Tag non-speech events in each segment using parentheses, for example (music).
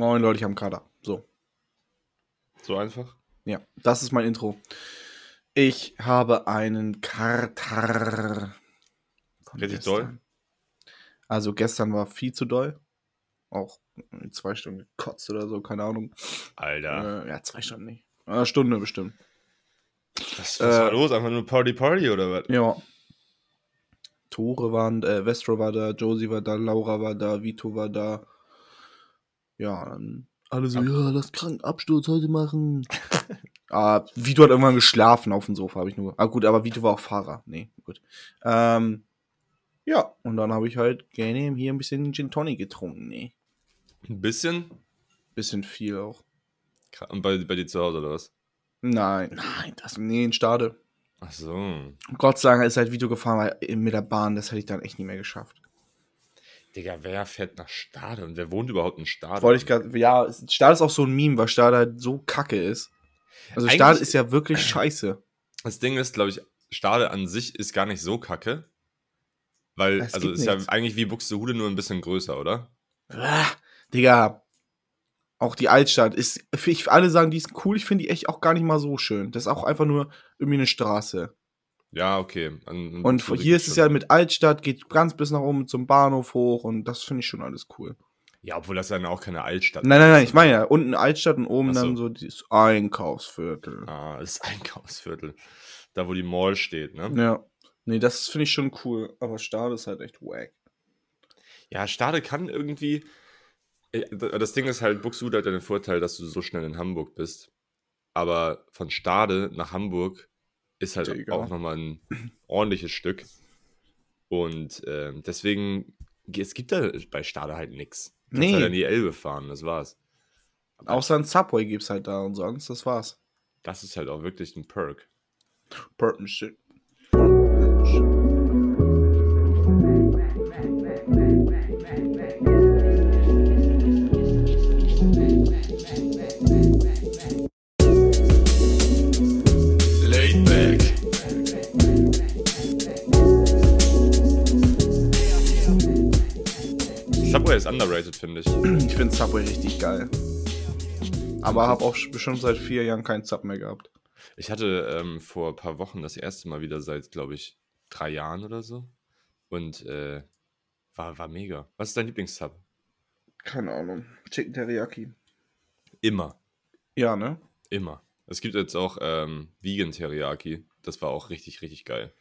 Moin Leute, ich habe einen Kader. So. So einfach? Ja, das ist mein Intro. Ich habe einen Kater. Richtig doll? Also gestern war viel zu doll. Auch zwei Stunden gekotzt oder so, keine Ahnung. Alter. Äh, ja, zwei Stunden nicht. Eine Stunde bestimmt. was was äh, war los? Einfach nur Party Party oder was? Ja. Tore waren, äh, Vestro war da, Josie war da, Laura war da, Vito war da. Ja, dann alle so, ja, lass krank Absturz heute machen. (laughs) ah, Vito hat irgendwann geschlafen auf dem Sofa, habe ich nur. Ah, gut, aber Vito war auch Fahrer. Nee, gut. Ähm, ja, und dann habe ich halt gerne hier ein bisschen Gin Tonic getrunken. Nee, Ein bisschen? bisschen viel auch. Und bei, bei dir zu Hause oder was? Nein, nein, das, nee, in Stade. Ach so. Gott sei Dank ist halt Vito gefahren, weil mit der Bahn, das hätte ich dann echt nicht mehr geschafft. Digga, wer fährt nach Stade und wer wohnt überhaupt in Stade? Wollte ich gerade, ja, Stade ist auch so ein Meme, weil Stade halt so kacke ist. Also Eigentlich- Stade ist ja wirklich scheiße. Das Ding ist, glaube ich, Stade an sich ist gar nicht so kacke. Weil, Es also ist ja nichts. eigentlich wie Buxtehude nur ein bisschen größer, oder? Ah, Digga, auch die Altstadt ist, ich, alle sagen, die ist cool, ich finde die echt auch gar nicht mal so schön. Das ist auch einfach nur irgendwie eine Straße. Ja, okay. An, an Und hier ist es ja mit Altstadt, geht ganz bis nach oben zum Bahnhof hoch und das finde ich schon alles cool. Ja, obwohl das dann auch keine Altstadt Nein, nein, nein, ist. ich meine ja, unten Altstadt und oben so. dann so dieses Einkaufsviertel. Ah, das ist (laughs) Einkaufsviertel. Da, wo die Mall steht, ne? Ja. Nee, das finde ich schon cool, aber Stade ist halt echt wack. Ja, Stade kann irgendwie. äh, Das Ding ist halt, Buxtehude hat ja den Vorteil, dass du so schnell in Hamburg bist. Aber von Stade nach Hamburg ist halt Digga. auch nochmal ein ordentliches Stück. Und äh, deswegen, es gibt da bei Stade halt nichts. Nee. halt an die Elbe fahren, das war's. Aber Außer ein Subway gibt's halt da und sonst, das war's. das ist halt auch wirklich ein Perk. Partnership. Laid Subway ist underrated, finde ich. Ich finde Subway richtig geil. Aber habe auch schon seit vier Jahren keinen Sub mehr gehabt. Ich hatte ähm, vor ein paar Wochen das erste Mal wieder seit, glaube ich, drei Jahren oder so. Und äh, war, war mega. Was ist dein Lieblingssub? Keine Ahnung. Chicken Teriyaki. Immer. Ja, ne? Immer. Es gibt jetzt auch ähm, Vegan Teriyaki. Das war auch richtig, richtig geil.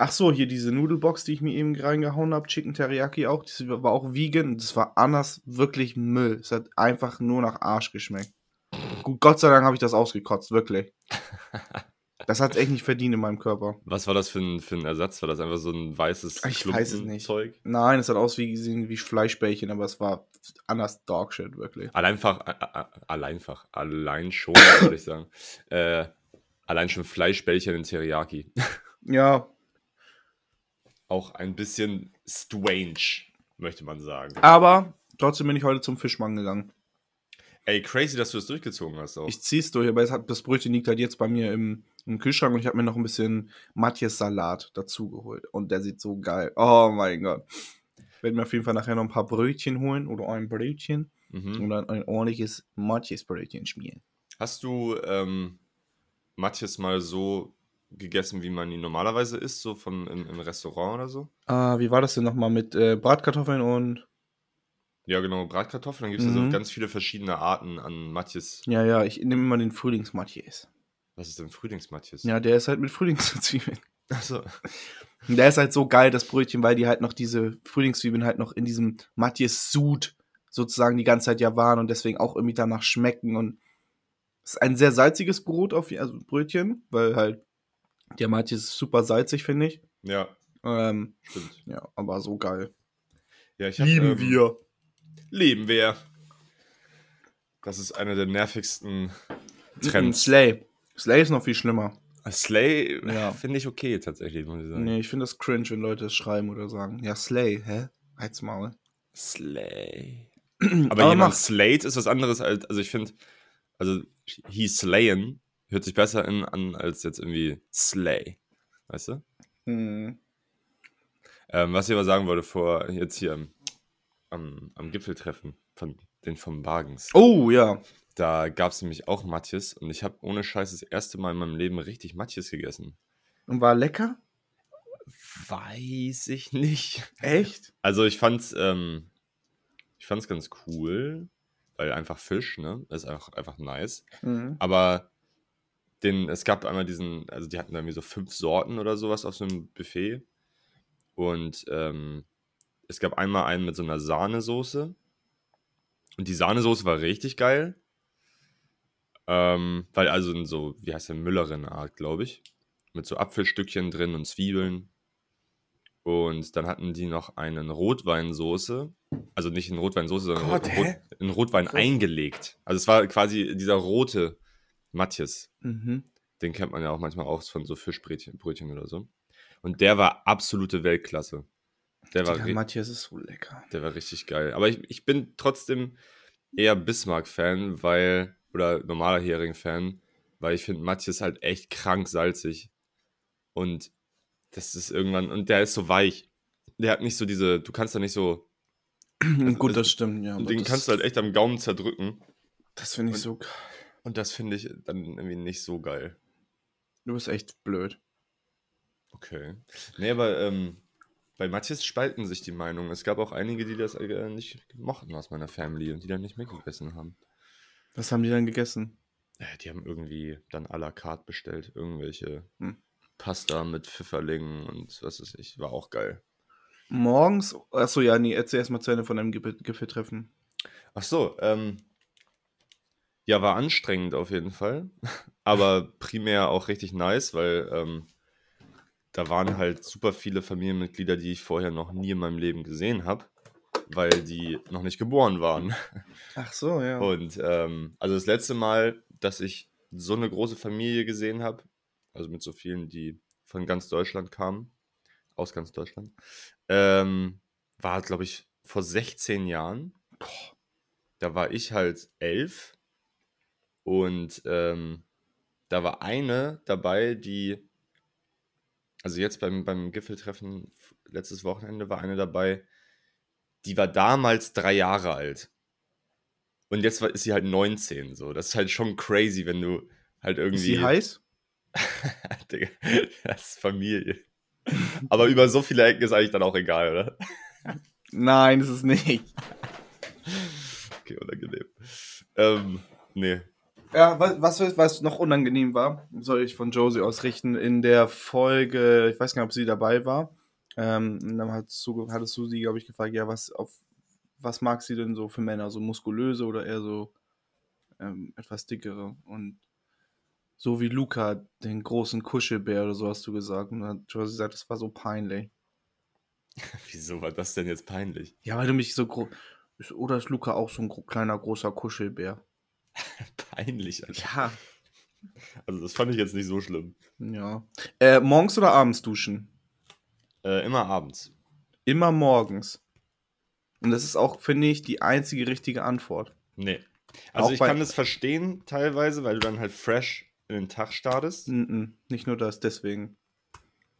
Ach so, hier diese Nudelbox, die ich mir eben reingehauen habe, Chicken Teriyaki auch, das war auch vegan. Das war anders wirklich Müll. Es hat einfach nur nach Arsch geschmeckt. Gut, Gott sei Dank habe ich das ausgekotzt, wirklich. (laughs) Das hat echt nicht verdient in meinem Körper. Was war das für ein, für ein Ersatz? War das einfach so ein weißes Ich weiß es nicht. Zeug? Nein, es hat ausgesehen wie Fleischbällchen, aber es war anders Dogshit, wirklich. Alleinfach, alleinfach, allein schon, würde ich sagen. Äh, allein schon Fleischbällchen in Teriyaki. Ja, Auch ein bisschen strange, möchte man sagen. aber trotzdem bin ich heute zum Fischmann gegangen. Ey, crazy, dass du das durchgezogen hast auch. Ich zieh's durch, aber es hat, das Brötchen liegt halt jetzt bei mir im, im Kühlschrank und ich habe mir noch ein bisschen Matjes Salat dazu geholt. Und der sieht so geil. Oh mein Gott. Werde mir auf jeden Fall nachher noch ein paar Brötchen holen oder ein Brötchen mhm. und dann ein ordentliches Matjes Brötchen schmieren. Hast du ähm, Matjes mal so gegessen, wie man ihn normalerweise isst, so von im, im Restaurant oder so? Ah, wie war das denn nochmal mit äh, Bratkartoffeln und. Ja, genau, Bratkartoffeln. Dann gibt es ja Mhm. so ganz viele verschiedene Arten an Matjes. Ja, ja, ich nehme immer den Frühlingsmatjes. Was ist denn Frühlingsmatjes? Ja, der ist halt mit Frühlingszwiebeln. (laughs) Achso. (laughs) Der ist halt so geil, das Brötchen, weil die halt noch diese Frühlingszwiebeln halt noch in diesem Matjes-Sud sozusagen die ganze Zeit ja waren und deswegen auch irgendwie danach schmecken. Und es ist ein sehr salziges Brot, auf, also Brötchen, weil halt der Matjes ist super salzig, finde ich. Ja, Ähm, stimmt. ja, aber so geil. Ja, ich hab, ähm, Lieben wir. Das ist einer der nervigsten Trends. Slay. Slay ist noch viel schlimmer. Slay Ja. finde ich okay, tatsächlich, muss ich sagen. Nee, ich finde das cringe, wenn Leute es schreiben oder sagen. Ja, Slay, hä? Halt's Maul. Slay. (clears throat) Aber Aber, jemand mach- slayed ist was anderes als, also ich finde, also he slayen hört sich besser in, an als jetzt irgendwie slay. Weißt du? Hm. Ähm, was ich aber sagen wollte vor, jetzt hier am, am, am Gipfeltreffen von den vom Bargens. Oh, ja. Da gab es nämlich auch Matjes und ich habe ohne Scheiß das erste Mal in meinem Leben richtig Matjes gegessen. Und war lecker? Weiß ich nicht. Echt? Also ich fand's, ähm, ich fand's ganz cool, weil einfach Fisch, ne? Ist einfach, einfach nice. Mhm. Aber den, es gab einmal diesen, also die hatten da irgendwie so fünf Sorten oder sowas auf so einem Buffet. Und ähm, es gab einmal einen mit so einer Sahnesoße. Und die Sahnesoße war richtig geil. Ähm, weil also in so, wie heißt der, Müllerin-Art, glaube ich. Mit so Apfelstückchen drin und Zwiebeln. Und dann hatten die noch einen Rotweinsoße. Also nicht in Rotweinsoße, sondern Gott, Rot, hä? in Rotwein Krass. eingelegt. Also es war quasi dieser rote Matjes. Mhm. Den kennt man ja auch manchmal auch von so Fischbrötchen Brötchen oder so. Und der war absolute Weltklasse. Der war, Digga, ri- Matthias ist so lecker. der war richtig geil. Aber ich, ich bin trotzdem eher Bismarck-Fan, weil, oder normaler Hering-Fan, weil ich finde Matjes halt echt krank salzig. Und das ist irgendwann, und der ist so weich. Der hat nicht so diese, du kannst da nicht so, (clears throat) Gut, also- das stimmt, ja. den kannst du halt echt am Gaumen zerdrücken. Das finde ich und- so geil. Und das finde ich dann irgendwie nicht so geil. Du bist echt blöd. Okay. Nee, aber ähm, bei Matthias spalten sich die Meinungen. Es gab auch einige, die das äh, nicht mochten aus meiner Family und die dann nicht mitgegessen haben. Was haben die dann gegessen? Äh, die haben irgendwie dann à la carte bestellt. Irgendwelche Hm. Pasta mit Pfifferlingen und was weiß ich. War auch geil. Morgens? Achso, ja, nee, erzähl erst mal zu Ende von deinem Gipfel- Gipfeltreffen. Ach so, ähm, ja, war anstrengend auf jeden Fall. (laughs) Aber primär auch richtig nice, weil ähm, da waren halt super viele Familienmitglieder, die ich vorher noch nie in meinem Leben gesehen habe, weil die noch nicht geboren waren. (laughs) Ach so, ja. Und ähm, also das letzte Mal, dass ich so eine große Familie gesehen habe, also mit so vielen, die von ganz Deutschland kamen, aus ganz Deutschland, ähm, war, glaube ich, vor 16 Jahren. Da war ich halt elf und ähm, da war eine dabei, die, also jetzt beim, beim Gipfeltreffen letztes Wochenende war eine dabei, die war damals drei Jahre alt. Und jetzt ist sie halt 19, so. Das ist halt schon crazy, wenn du halt ist irgendwie. sie (laughs) heiß? Digga, das ist Familie. Aber über so viele Ecken ist eigentlich dann auch egal, oder? Nein, ist es nicht. (laughs) Okay, unangenehm. Ähm, nee. Ja, was, was, was noch unangenehm war, soll ich von Josie ausrichten. In der Folge, ich weiß gar nicht, ob sie dabei war, ähm, und dann hattest du, hattest du sie, glaube ich, gefragt, ja, was auf was mag sie denn so für Männer? So muskulöse oder eher so ähm, etwas dickere? Und so wie Luca, den großen Kuschelbär oder so hast du gesagt. Und dann hat Josie gesagt, das war so peinlich. (laughs) Wieso war das denn jetzt peinlich? Ja, weil du mich so groß. Oder ist Luca auch so ein kleiner, großer Kuschelbär? (laughs) Peinlich, Alter. Ja. Also, das fand ich jetzt nicht so schlimm. Ja. Äh, morgens oder abends duschen? Äh, immer abends. Immer morgens. Und das ist auch, finde ich, die einzige richtige Antwort. Nee. Also, Auch ich kann das verstehen, teilweise, weil du dann halt fresh in den Tag startest. Mm-mm, nicht nur das, deswegen.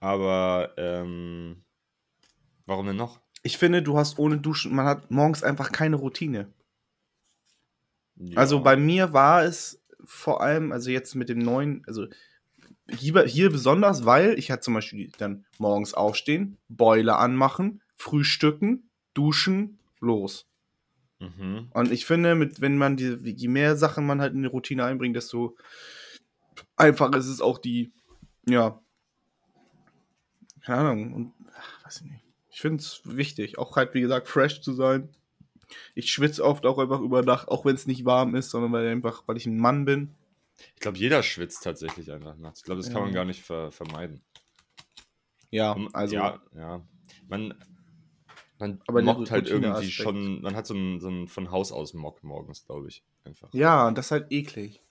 Aber, ähm, warum denn noch? Ich finde, du hast ohne Duschen, man hat morgens einfach keine Routine. Also bei mir war es vor allem, also jetzt mit dem neuen, also hier, hier besonders, weil ich hatte zum Beispiel dann morgens aufstehen, Boiler anmachen, frühstücken, duschen, los. Mhm. Und ich finde, mit, wenn man die, je mehr Sachen man halt in die Routine einbringt, desto einfacher ist es auch die, ja, keine Ahnung, und ach, weiß ich nicht. Ich finde es wichtig, auch halt, wie gesagt, fresh zu sein. Ich schwitze oft auch einfach über Nacht, auch wenn es nicht warm ist, sondern weil einfach, weil ich ein Mann bin. Ich glaube, jeder schwitzt tatsächlich einfach nachts. Ich glaube, das kann Ja. man gar nicht ver vermeiden. Ja, also, Ja, ja. Man, man Aber mockt halt irgendwie Routineaspekt. schon, man hat so einen, so einen von Haus aus Mock morgens, glaube ich. Einfach. ja, und das ist halt eklig.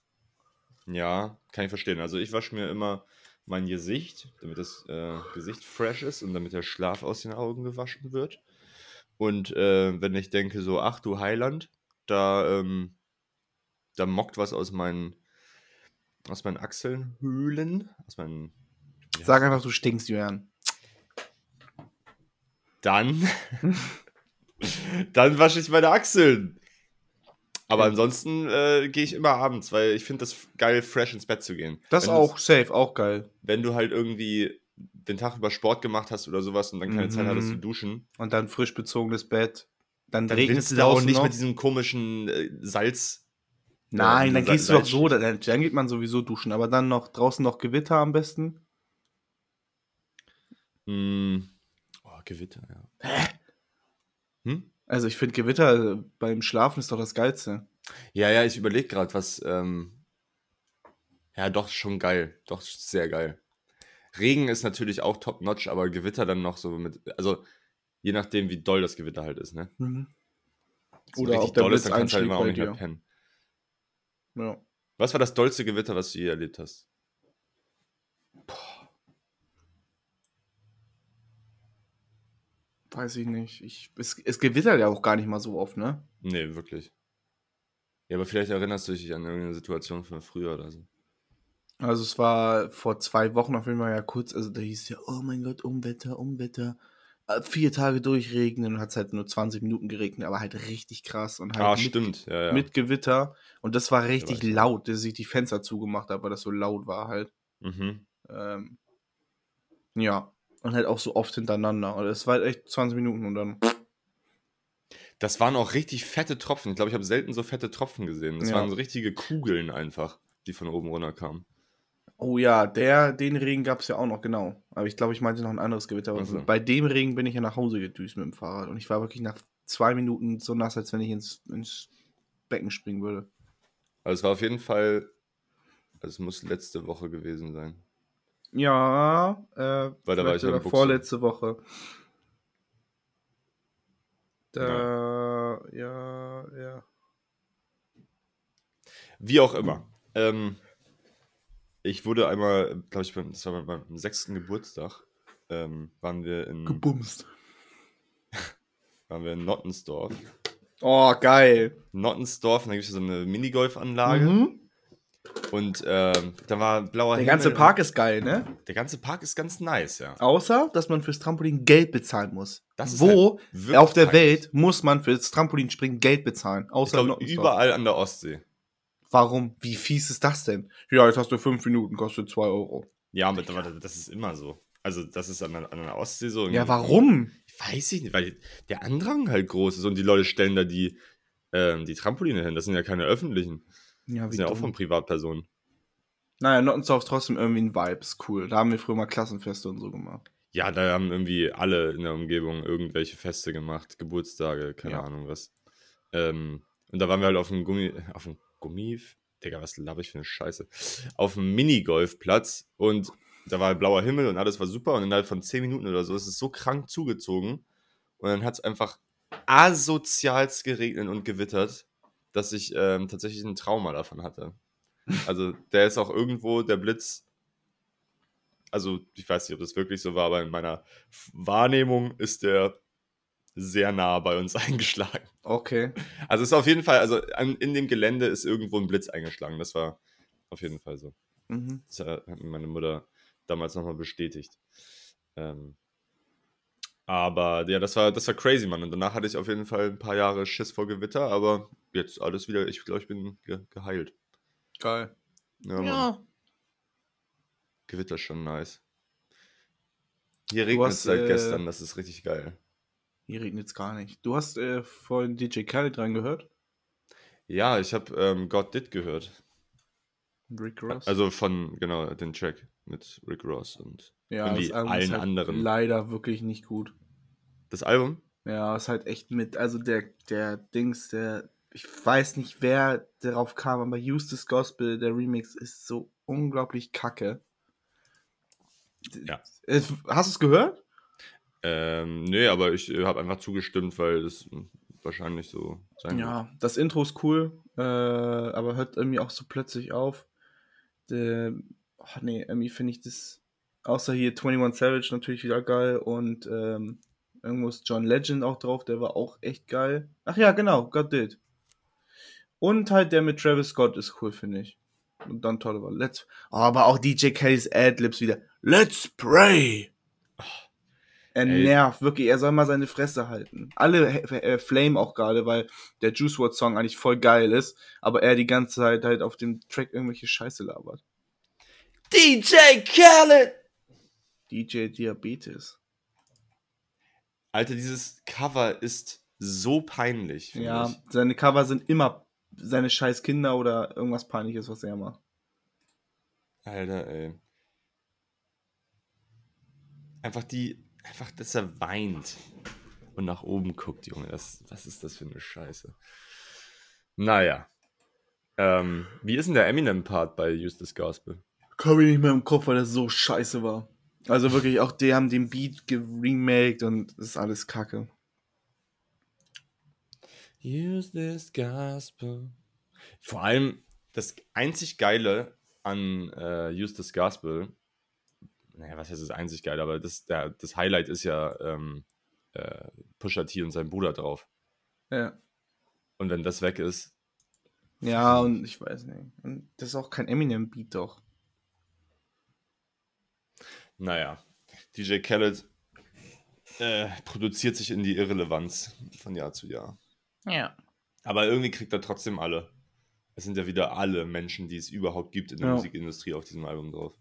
Ja, kann ich verstehen. Also ich wasche mir immer mein Gesicht, damit das äh, Gesicht fresh ist und damit der Schlaf aus den Augen gewaschen wird. Und äh, wenn ich denke so, ach du Heiland, da, ähm, da mockt was aus meinen, aus meinen Achselhöhlen, aus meinen... Sag einfach, du stinkst, Julian. Dann, (laughs) dann wasche ich meine Achseln. Aber ansonsten äh, gehe ich immer abends, weil ich finde das geil, fresh ins Bett zu gehen. Das Wenn auch safe, auch geil. Wenn du halt irgendwie den Tag über Sport gemacht hast oder sowas und dann keine Zeit Mhm. hattest zu duschen, Und dann frisch bezogenes Bett. Dann, dann es du da auch nicht noch. mit diesem komischen äh, Salz. Nein, dann Sa- gehst du doch Salz- so, dann, dann geht man sowieso duschen. Aber dann noch draußen noch Gewitter am besten. Mm, oh, Gewitter, ja. Hm? Also ich finde Gewitter äh, beim Schlafen ist doch das Geilste. Ja, ja, ich überlege gerade, was. Ähm, ja, doch, schon geil. Doch, sehr geil. Regen ist natürlich auch top-notch, aber Gewitter dann noch so mit. Also, je nachdem, wie doll das Gewitter halt ist, ne? Mhm. So Oder richtig ob der doll ist, Blitz dann kannst du halt immer auch nicht mehr pennen. Ja. Was war das dollste Gewitter, was du je erlebt hast? Weiß ich nicht. Ich, es, es gewittert ja auch gar nicht mal so oft, ne? Nee, wirklich. Ja, aber vielleicht erinnerst du dich an irgendeine Situation von früher oder so. Also es war vor zwei Wochen auf jeden Fall ja kurz, also da hieß ja, oh mein Gott, Umwetter, Umwetter. Äh, Vier Tage durchregnen und hat es halt nur 20 Minuten geregnet, aber halt richtig krass und halt ah, mit, stimmt. Ja, ja. mit Gewitter. Und das war richtig laut, dass ich die Fenster zugemacht habe, weil das so laut war halt. Mhm. Ähm, ja. Und halt auch so oft hintereinander. Und es war halt echt 20 Minuten und dann. Das waren auch richtig fette Tropfen. Ich glaube, ich habe selten so fette Tropfen gesehen. Das waren so richtige Kugeln einfach, die von oben runter kamen. Oh ja, der, den Regen gab es ja auch noch, genau. Aber ich glaube, ich meinte noch ein anderes Gewitter. Aber Ach so. Bei dem Regen bin ich ja nach Hause gedüst mit dem Fahrrad. Und ich war wirklich nach zwei Minuten so nass, als wenn ich ins, ins Becken springen würde. Also es war auf jeden Fall, also es muss letzte Woche gewesen sein. Ja, äh, Weil da war ich ja Buchse. vorletzte Woche. Da, ja, ja. Wie auch immer. Ähm, ich wurde einmal, glaube ich, beim, das war bei meinem sechsten Geburtstag, ähm, waren wir in, Gebumst. (laughs) waren wir in Nottensdorf. Oh, geil. Nottensdorf, und da gibt es so eine Minigolfanlage. Mhm. Und ähm, da war blauer Der ganze Himmel Park ist geil, ne? Der ganze Park ist ganz nice, ja. Außer, dass man fürs Trampolin Geld bezahlen muss. Das ist Wo halt auf der peinlich. Welt muss man fürs Trampolinspringen Geld bezahlen? Außer Nottensdorf. überall an der Ostsee. Warum? Wie fies ist das denn? Ja, jetzt hast du fünf Minuten, kostet zwei Euro. Ja, aber das ist immer so. Also, das ist an der, an der Ostsee so. Ja, warum? Weiß ich nicht, weil der Andrang halt groß ist und die Leute stellen da die, ähm, die Trampoline hin. Das sind ja keine öffentlichen. Ja, Das sind ja auch von Privatpersonen. Naja, Nottensdorf ist trotzdem irgendwie ein Vibe, ist cool. Da haben wir früher mal Klassenfeste und so gemacht. Ja, da haben irgendwie alle in der Umgebung irgendwelche Feste gemacht, Geburtstage, keine Ja. Ahnung was. Ähm, und da waren wir halt auf dem Gummi, auf dem Gummi, Digga, was laber ich für eine Scheiße, auf dem Minigolfplatz und da war blauer Himmel und alles war super und innerhalb von 10 Minuten oder so ist es so krank zugezogen und dann hat es einfach asozialst geregnet und gewittert, dass ich ähm, tatsächlich ein Trauma davon hatte. Also der ist auch irgendwo, der Blitz, also ich weiß nicht, ob das wirklich so war, aber in meiner Wahrnehmung ist der sehr nah bei uns (laughs) eingeschlagen. Okay. Also es ist auf jeden Fall, also an, in dem Gelände ist irgendwo ein Blitz eingeschlagen. Das war auf jeden Fall so. Mhm. Das hat mir meine Mutter damals nochmal bestätigt. Ähm, aber ja, das war, das war crazy, Mann. Und danach hatte ich auf jeden Fall ein paar Jahre Schiss vor Gewitter, aber jetzt alles wieder, ich glaube, ich bin ge geheilt. Geil. Ja, Mann. Gewitter ist schon nice. Hier regnet es seit äh, gestern, das ist richtig geil. Hier regnet es gar nicht. Du hast äh, vorhin DJ Khaled dran gehört? Ja, ich habe ähm, God Did gehört. Rick Ross? Also von, genau, den Track mit Rick Ross und ja, irgendwie allen halt anderen. leider wirklich nicht gut. Das Album? Ja, ist halt echt mit, also der, der Dings, der, ich weiß nicht, wer darauf kam, aber Eustace Gospel, der Remix ist so unglaublich kacke. Ja. Hast du es gehört? Ähm, nee, aber ich äh, habe einfach zugestimmt, weil das äh, wahrscheinlich so sein wird. Ja, das Intro ist cool, äh, aber hört irgendwie auch so plötzlich auf. Der, oh nee, irgendwie finde ich das, außer hier 21 Savage natürlich wieder geil und ähm, irgendwo ist John Legend auch drauf, der war auch echt geil. Ach ja, genau, God Did. Und halt der mit Travis Scott ist cool, finde ich. Und dann tolle war Let's, oh, aber auch DJ Kellys Adlibs wieder. Let's pray! Er Ey. nervt, wirklich. Er soll mal seine Fresse halten. Alle äh, Flame auch gerade, weil der Juice WRLD Song eigentlich voll geil ist, aber er die ganze Zeit halt auf dem Track irgendwelche Scheiße labert. DJ Khaled! DJ Diabetes. Alter, dieses Cover ist so peinlich. Ja, ich. seine Cover sind immer seine scheiß Kinder oder irgendwas peinliches, was er macht. Alter, ey. Einfach die, einfach, dass er weint und nach oben guckt, Junge. Das, was ist das für eine Scheiße? Naja. Ähm, wie ist denn der Eminem-Part bei This Gospel? Komm ich nicht mehr im Kopf, weil das so scheiße war. Also wirklich, auch die haben den Beat geremaked und das ist alles kacke. Use this gospel. Vor allem das einzig Geile an äh, Use this Gospel, naja, was heißt das einzig Geile, aber das, der, das Highlight ist ja ähm, äh, Pusha T und sein Bruder drauf. Ja. Und wenn das weg ist, Ja, und ich weiß nicht. Und das ist auch kein Eminem-Beat doch. naja, DJ Khaled äh, produziert sich in die Irrelevanz von Jahr zu Jahr. Ja. Aber irgendwie kriegt er trotzdem alle. Es sind ja wieder alle Menschen, die es überhaupt gibt in der Ja. Musikindustrie auf diesem Album drauf.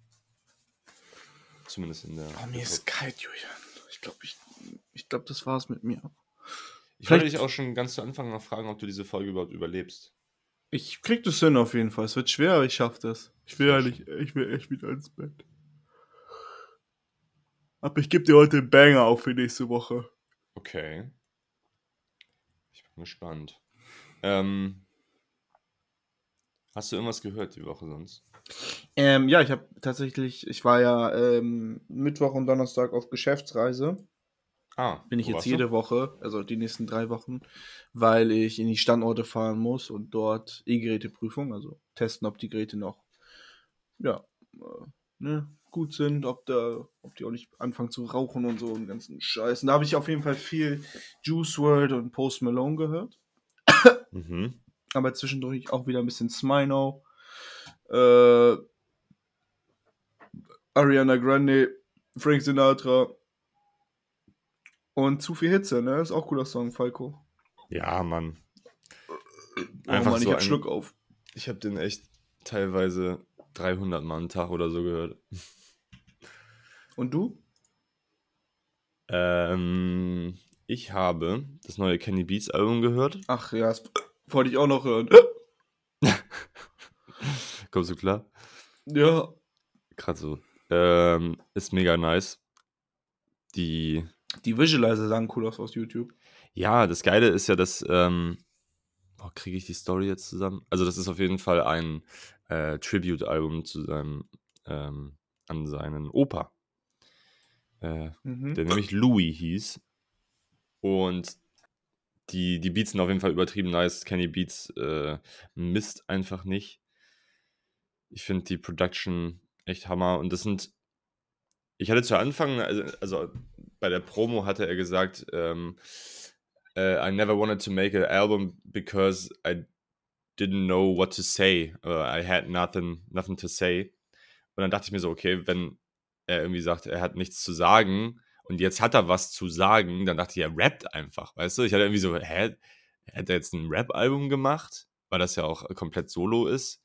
Zumindest in der. Oh, mir ist kalt, Julian. Ich glaube, ich, ich glaub, das war's mit mir. Ich wollte dich auch schon ganz zu Anfang noch fragen, ob du diese Folge überhaupt überlebst. Ich krieg das hin auf jeden Fall. Es wird schwer, aber ich schaff das. Ich will eigentlich, ich will echt wieder ins Bett. Aber ich gebe dir heute einen Banger auf für nächste Woche. Okay. Ich bin gespannt. Ähm, hast du irgendwas gehört die Woche sonst? Ähm, ja, ich habe tatsächlich, ich war ja ähm, Mittwoch und Donnerstag auf Geschäftsreise. Ah, Bin ich jetzt jede du? Woche, also die nächsten drei Wochen, weil ich in die Standorte fahren muss und dort E-Geräteprüfung, also testen, ob die Geräte noch ja, äh, ne, gut sind, ob, da, ob die auch nicht anfangen zu rauchen und so und ganzen Scheiß. Und da habe ich auf jeden Fall viel Juice WRLD und Post Malone gehört. Mhm. aber zwischendurch auch wieder ein bisschen Smino, äh, Ariana Grande, Frank Sinatra und zu viel Hitze, ne? Ist auch ein cooler Song, Falco. Ja, Mann. Oh Einfach Mann, so ich hab ein- Schluck auf. Ich habe den echt teilweise 300 Mal am Tag oder so gehört. Und du? Ähm, ich habe das neue Kenny Beats Album gehört. Ach ja, das wollte ich auch noch hören. Kommst du klar? Ja. Gerade so. Ähm, ist mega nice. Die, Die Visualizer sahen cool aus aus YouTube. ja, das Geile ist ja, dass, ähm, oh, kriege ich die Story jetzt zusammen? Also, das ist auf jeden Fall ein äh, Tribute-Album zu seinem, ähm, an seinen Opa, äh, Mhm. der nämlich Louis hieß. Und die, die Beats sind auf jeden Fall übertrieben nice. Kenny Beats äh, misst einfach nicht. Ich finde die Production echt Hammer. Und das sind. Ich hatte zu Anfang, also, also bei der Promo hatte er gesagt, ähm, äh, I never wanted to make an album because I didn't know what to say. Or I had nothing, nothing to say. Und dann dachte ich mir so, okay, wenn er irgendwie sagt, er hat nichts zu sagen und jetzt hat er was zu sagen, dann dachte ich, er rappt einfach, weißt du? Ich hatte irgendwie so, hä, hat er jetzt ein Rap-Album gemacht? Weil das ja auch komplett solo ist.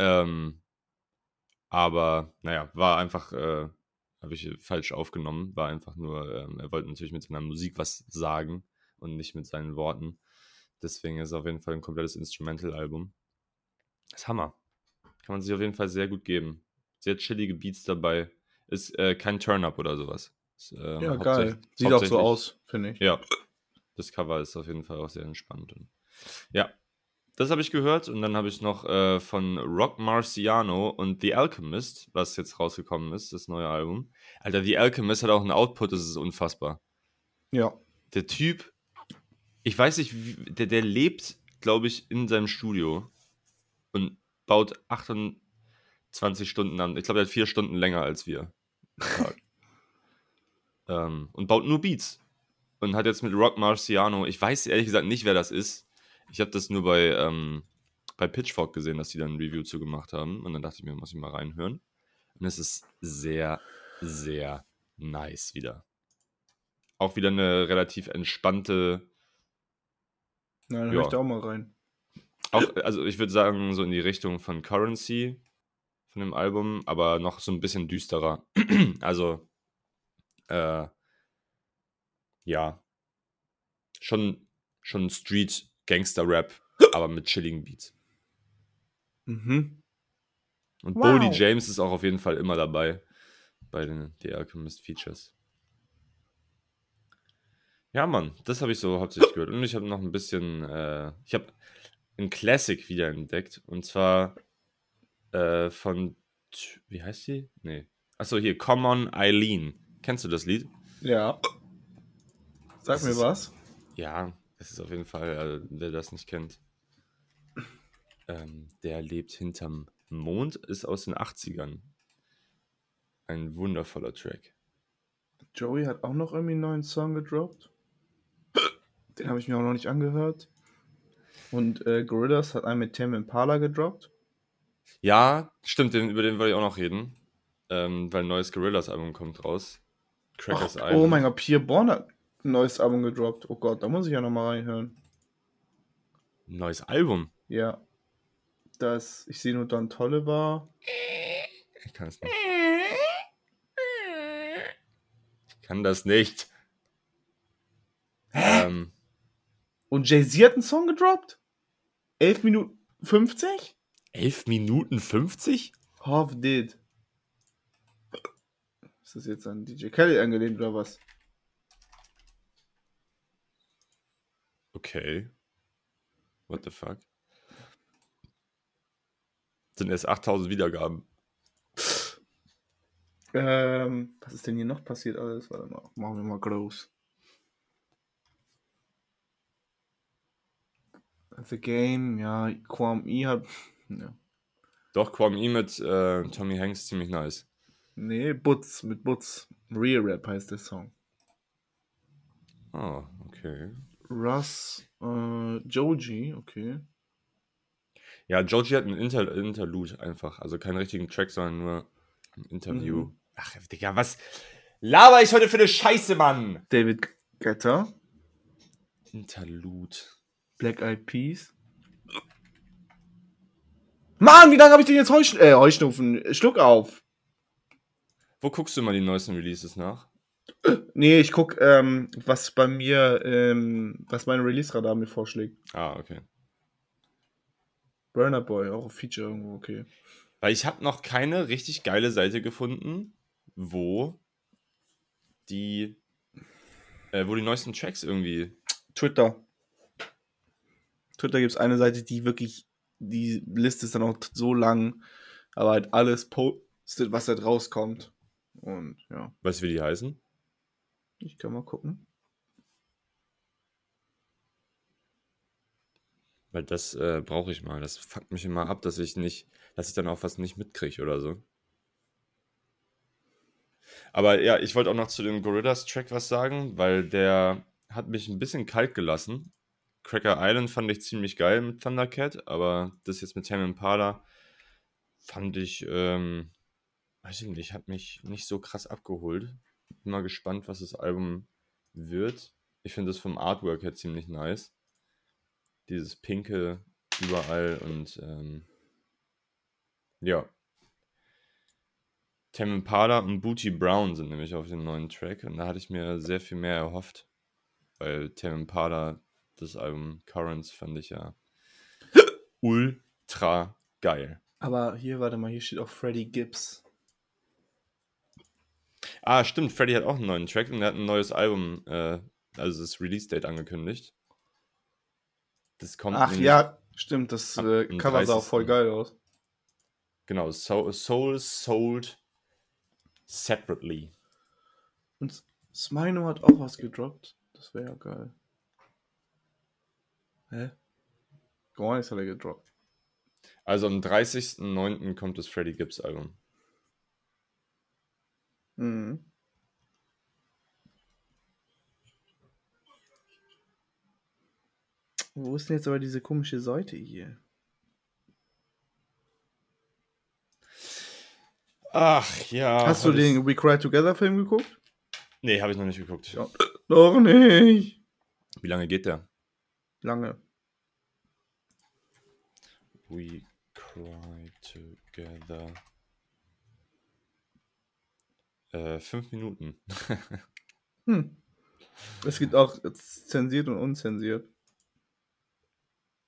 Ähm, aber, naja, war einfach, äh, habe ich falsch aufgenommen, war einfach nur, ähm, er wollte natürlich mit seiner Musik was sagen und nicht mit seinen Worten. Deswegen ist es auf jeden Fall ein komplettes Instrumental-Album. Das ist Hammer. Kann man sich auf jeden Fall sehr gut geben. Sehr chillige Beats dabei. Ist äh, kein Turn-Up oder sowas. Ist, ähm, Ja, geil. Sieht auch so aus, finde ich. Ja. Das Cover ist auf jeden Fall auch sehr entspannt. Und ja, das habe ich gehört. Und dann habe ich noch äh, von Rock Marciano und The Alchemist, was jetzt rausgekommen ist, das neue Album. Alter, The Alchemist hat auch einen Output, das ist unfassbar Ja. der Typ, ich weiß nicht, wie, der, der lebt, glaube ich, in seinem Studio und baut 28 Stunden an. Ich glaube, der hat vier Stunden länger als wir. (laughs) ähm, und baut nur Beats. Und hat jetzt mit Rock Marciano, ich weiß ehrlich gesagt nicht, wer das ist. Ich habe das nur bei, ähm, bei Pitchfork gesehen, dass die dann ein Review zu gemacht haben. Und dann dachte ich mir, muss ich mal reinhören. Und es ist sehr, sehr nice wieder. auch wieder eine relativ entspannte. Na, dann Ja. höre ich da auch mal rein. Auch, also ich würde sagen, so in die Richtung von Currency von dem Album, aber noch so ein bisschen düsterer. (clears throat) also, äh, ja. Schon, schon Street Gangster Rap, aber mit chilligen Beats. Mhm. Und Wow. Boldy James ist auch auf jeden Fall immer dabei bei den The Alchemist Features. Ja, Mann, das habe ich so hauptsächlich gehört. Und ich habe noch ein bisschen, äh, ich habe ein Classic wiederentdeckt. Und zwar äh, von, wie heißt die? Nee. Achso, hier, Common Eileen. Kennst du das Lied? Ja. Sag Das mir ist- was. Ja, es ist auf jeden Fall, äh, wer das nicht kennt. Ähm, der lebt hinterm Mond, ist aus den 80ern. Ein wundervoller Track. Joey hat auch noch irgendwie einen neuen Song gedroppt. Den habe ich mir auch noch nicht angehört. Und äh, Gorillaz hat einen mit Tame Impala gedroppt. Ja, stimmt, den, über den wollte ich auch noch reden. Ähm, weil ein neues Gorillaz-Album kommt raus. Crackers Ach, Island. oh mein Gott, Pierre Bourne hat ein neues Album gedroppt. Oh Gott, da muss ich ja noch mal reinhören. Ein neues Album. Ja. Das Ich sehe nur dann Tolle war. Ich kann es nicht. Ich kann das nicht. Ähm, Und Jay-Z hat einen Song gedroppt? 11 Minuten 50? 11 Minuten 50? Half did. Ist das jetzt an DJ Kelly angelehnt oder was? Okay. What the fuck? Sind erst 8000 Wiedergaben. Ähm, was ist denn hier noch passiert alles? Warte mal, machen wir mal groß. The Game, ja, Quam E hat. Ja. Doch, Kwame E mit äh, Tommy Hanks ziemlich nice. Nee, Butz, mit Butz. Real Rap heißt der Song. Ah, okay. Russ, äh, Joji, okay. Ja, Joji hat ein Inter Interlude einfach. Also keinen richtigen Track, sondern nur ein Interview. Mhm. Ach, Digga, was laber ich heute für eine Scheiße, Mann? David Guetta, Interlude. Black Eyed Peas. Mann, wie lange habe ich den jetzt Heusch äh, Heuschnupfen? Schluck auf. Wo guckst du mal die neuesten Releases nach? Nee, ich guck, ähm, was bei mir, ähm, was mein Release-Radar mir vorschlägt. Ah, okay. Burner Boy, auch ein Feature irgendwo, okay. Weil ich habe noch keine richtig geile Seite gefunden, wo die, äh, wo die neuesten Tracks irgendwie. Twitter. Twitter gibt es eine Seite, die wirklich, die Liste ist dann auch so lang, aber halt alles postet, was halt rauskommt. Und ja, Weißt du, wie die heißen? Ich kann mal gucken. Weil das äh, brauche ich mal. Das fuckt mich immer ab, dass ich nicht, dass ich dann auch was nicht mitkriege oder so. Aber ja, ich wollte auch noch zu dem Gorillas-Track was sagen, weil der hat mich ein bisschen kalt gelassen. Cracker Island fand ich ziemlich geil mit Thundercat, aber das jetzt mit Tame Impala fand ich, ähm, weiß ich nicht, hat mich nicht so krass abgeholt. Bin mal gespannt, was das Album wird. Ich finde das vom Artwork her ziemlich nice. Dieses Pinke überall und ähm, ja. Tame Impala und Booty Brown sind nämlich auf dem neuen Track und da hatte ich mir sehr viel mehr erhofft. Weil Tame Impala, das Album Currents, fand ich ja ultra geil. Aber hier, warte mal, hier steht auch Freddie Gibbs. Ah, stimmt, Freddy hat auch einen neuen Track und er hat ein neues Album, äh, also das Release-Date angekündigt. Das kommt Ach ja, stimmt, das äh, Cover sah auch 30.. voll geil aus. Genau, so, Soul Sold Separately. Und Smino hat auch was gedroppt. Das wäre ja geil. Hä? Gar nichts hat er gedroppt. Also am 30.09. kommt das Freddie Gibbs Album. Mhm. Wo ist denn jetzt aber diese komische Seite hier? Ach ja. Hast du den We Cry Together Film geguckt? Nee, habe ich noch nicht geguckt. Ja. Doch nicht. Wie lange geht der? Lange. We cry together. Äh, fünf Minuten. (laughs) Hm. Es gibt auch zensiert und unzensiert.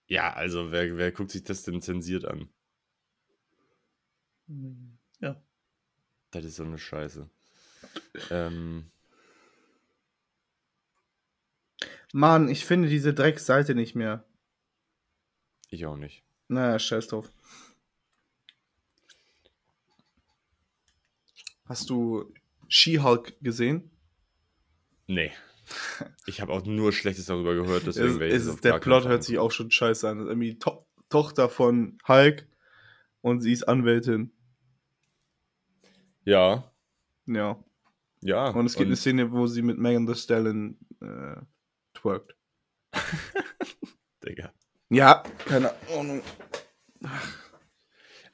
ja, also wer, wer guckt sich das denn zensiert an? Ja. Das ist so eine Scheiße. Ähm, Mann, ich finde diese Drecksseite nicht mehr. ich auch nicht. Naja, scheiß drauf. Hast du She-Hulk gesehen? Nee. (laughs) Ich habe auch nur Schlechtes darüber gehört, deswegen Es, es der Plot hört sich auch schon scheiße an. Das ist irgendwie to Tochter von Hulk und sie ist Anwältin. Ja, Ja. ja. Und es gibt eine Szene, wo sie mit Megan Thee Stallion äh, twerkt. (laughs) Digga. Ja, keine Ahnung.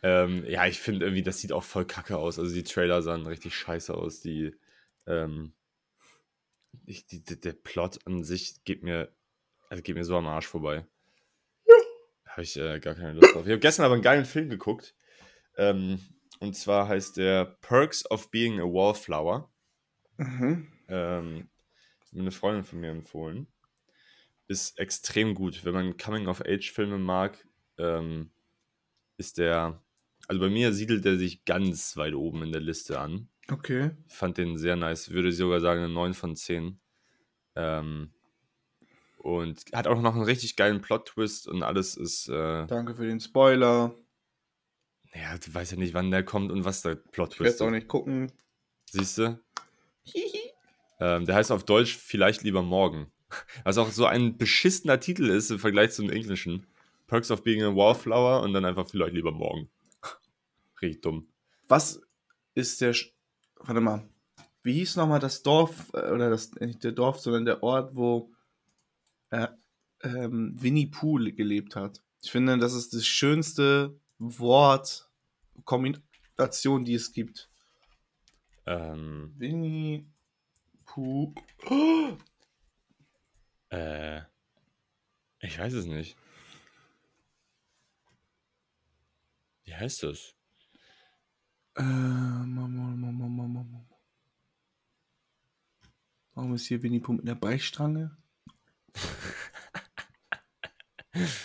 Ähm, ja, ich finde irgendwie, das sieht auch voll kacke aus. Also die Trailer sahen richtig scheiße aus. Die, ähm, ich, die, der Plot an sich geht mir, also geht mir so am Arsch vorbei. Habe ich äh, gar keine Lust drauf. Ich habe gestern aber einen geilen Film geguckt. Ähm, und zwar heißt der Perks of Being a Wallflower. Mhm. Ähm, mir eine Freundin von mir empfohlen. Ist extrem gut. Wenn man Coming-of-Age-Filme mag, ähm, ist der. Also bei mir siedelt er sich ganz weit oben in der Liste an. Okay. Ich fand den sehr nice. Würde sogar sagen, eine 9 von 10. Ähm, und hat auch noch einen richtig geilen Plot-Twist und alles ist. Äh, Danke für den Spoiler. ja, du weißt ja nicht, wann der kommt und was der Ich werde Plot-Twist es auch nicht gucken. Siehst du? Ähm, der heißt auf Deutsch vielleicht lieber morgen. (laughs) Was auch so ein beschissener Titel ist im Vergleich zum Englischen. Perks of Being a Wallflower und dann einfach vielleicht lieber morgen. Richtig dumm. Was ist der. Sch Warte mal. Wie hieß nochmal das Dorf, äh, oder das, nicht der Dorf, sondern der Ort, wo äh, ähm, Winnie Pooh gelebt hat? Ich finde, das ist das schönste Wort, Kombination, die es gibt. Ähm, Winnie Pooh. (gasps) äh, ich weiß es nicht. Wie heißt das? Warum ist hier Winnie Pooh mit einer Brechstange? (laughs)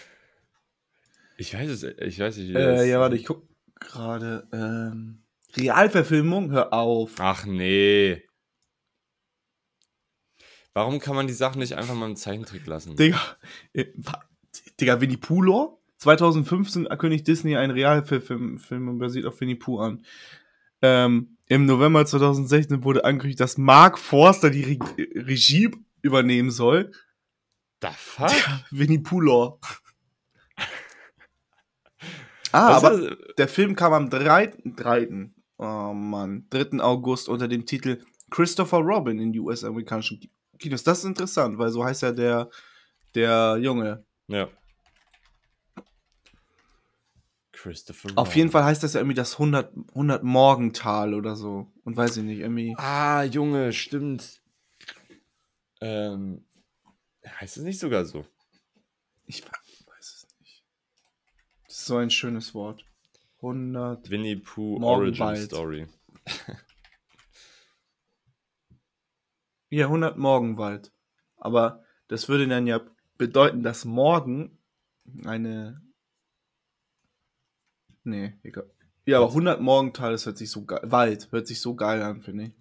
Ich weiß es, ich weiß nicht. Äh, ja, warte, ich guck gerade. Ähm, Realverfilmung? Hör auf. Ach nee. Warum kann man die Sachen nicht einfach mal im Zeichentrick lassen? Digga, äh, Digga, Winnie Pooh Lore? 2015 kündigt Disney einen Realverfilm Film und basiert auf Winnie Pooh an. Ähm, Im November 2016 wurde angekündigt, dass Mark Forster die Re Regie übernehmen soll. The fuck? Winnie Pooh Lore. (laughs) ah, Was aber der Film kam am 3. 3. Oh Mann, 3. August unter dem Titel Christopher Robin in die US-amerikanischen Ki- Kinos. Das ist interessant, weil so heißt ja der, der Junge. Ja. Christopher Auf jeden Fall heißt das ja irgendwie das 100, 100 Morgental oder so. Und weiß ich nicht, irgendwie. Ah, Junge, stimmt. Ähm, heißt es nicht sogar so? Ich weiß es nicht. Das ist so ein schönes Wort. 100. Winnie Pooh. Origin Story. (laughs) Ja, 100 Morgenwald. Aber das würde dann ja bedeuten, dass morgen eine. Nee, egal. Ja, aber 100 Morgental, das hört sich so geil. Wald, hört sich so geil an, finde ich.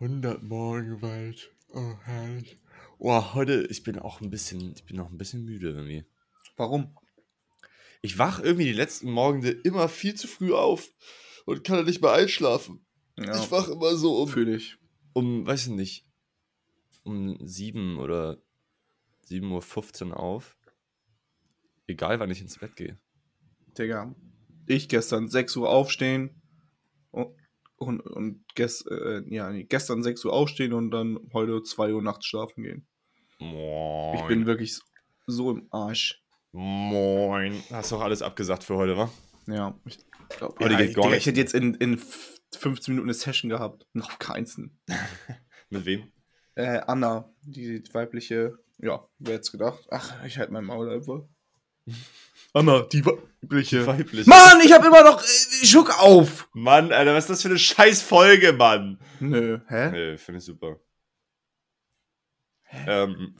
100 Morgenwald. Oh, herrlich. Oh, heute, ich bin auch ein bisschen, ich bin noch ein bisschen müde irgendwie. Warum? Ich wach irgendwie die letzten Morgende immer viel zu früh auf und kann dann nicht mehr einschlafen. Ja, Ich wach immer so um, fühle ich. um, weiß ich nicht, um 7 oder 7.15 Uhr auf. Egal, wann ich ins Bett gehe. Digga. Ich gestern 6 Uhr aufstehen und, und, und gest, äh, ja, nee, gestern 6 Uhr aufstehen und dann heute 2 Uhr nachts schlafen gehen. Moin. Ich bin wirklich so- so im Arsch. Moin. Hast doch alles abgesagt für heute, wa? Ja, ich glaube, Heute ja, geht gar Digga, nichts ich hätte jetzt in, in f- 15 Minuten eine Session gehabt. Noch keinsten. (laughs) Mit wem? Äh, Anna, die weibliche, ja, wer hätte gedacht? Ach, ich halte mein Maul einfach. Anna, die weibliche. Weiblich. Mann, ich habe immer noch äh, Schuck auf. Mann, Alter, was ist das für eine scheiß Folge, Mann? Nö, hä? Nee, finde ich super. Ähm,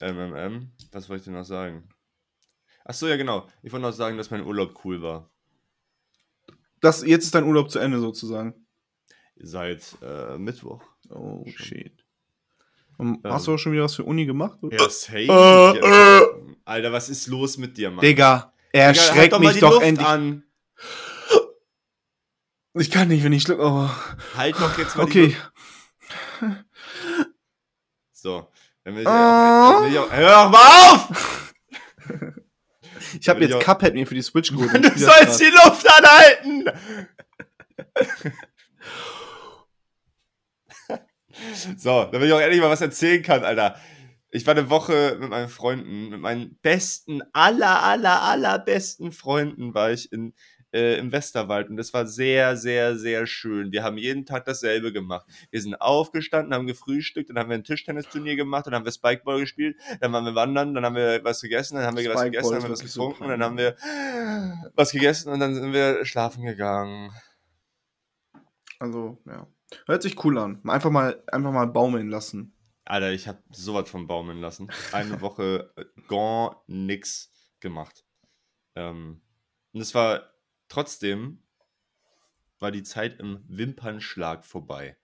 MMM, was wollte ich denn noch sagen? Ach so, ja genau. Ich wollte noch sagen, dass mein Urlaub cool war. Das, jetzt ist dein Urlaub zu Ende sozusagen. Seit äh, Mittwoch. Oh, Schon. shit. Und Ähm. hast du auch schon wieder was für Uni gemacht? oder? Ja, safe. Äh, Ja, Alter, was ist los mit dir, Mann? Digga, er Digga, halt schreckt mal mich die doch Luft endlich. an. Ich kann nicht, wenn ich schluck. Oh. Halt doch jetzt mal Okay. So. Dann will ich, Ah. dann will ich auch, hör doch mal auf! Ich habe jetzt Cuphead mir für die Switch geholt. Du sollst die Luft anhalten! (laughs) so, damit ich auch endlich mal was erzählen kann, Alter. Ich war eine Woche mit meinen Freunden, mit meinen besten, aller, aller, allerbesten Freunden war ich in, äh, im Westerwald und das war sehr, sehr, sehr schön. Wir haben jeden Tag dasselbe gemacht. Wir sind aufgestanden, haben gefrühstückt, dann haben wir ein Tischtennisturnier gemacht, dann haben wir Spikeball gespielt, dann waren wir wandern, dann haben wir was gegessen, dann haben wir was gegessen, dann haben wir was getrunken, dann haben wir was gegessen und dann sind wir schlafen gegangen. Also, ja. Hört sich cool an. Einfach mal, einfach mal baumeln lassen. Alter, ich habe sowas von baumeln lassen. Eine Woche äh, gar nix gemacht. Ähm, und es war trotzdem, war die Zeit im Wimpernschlag vorbei.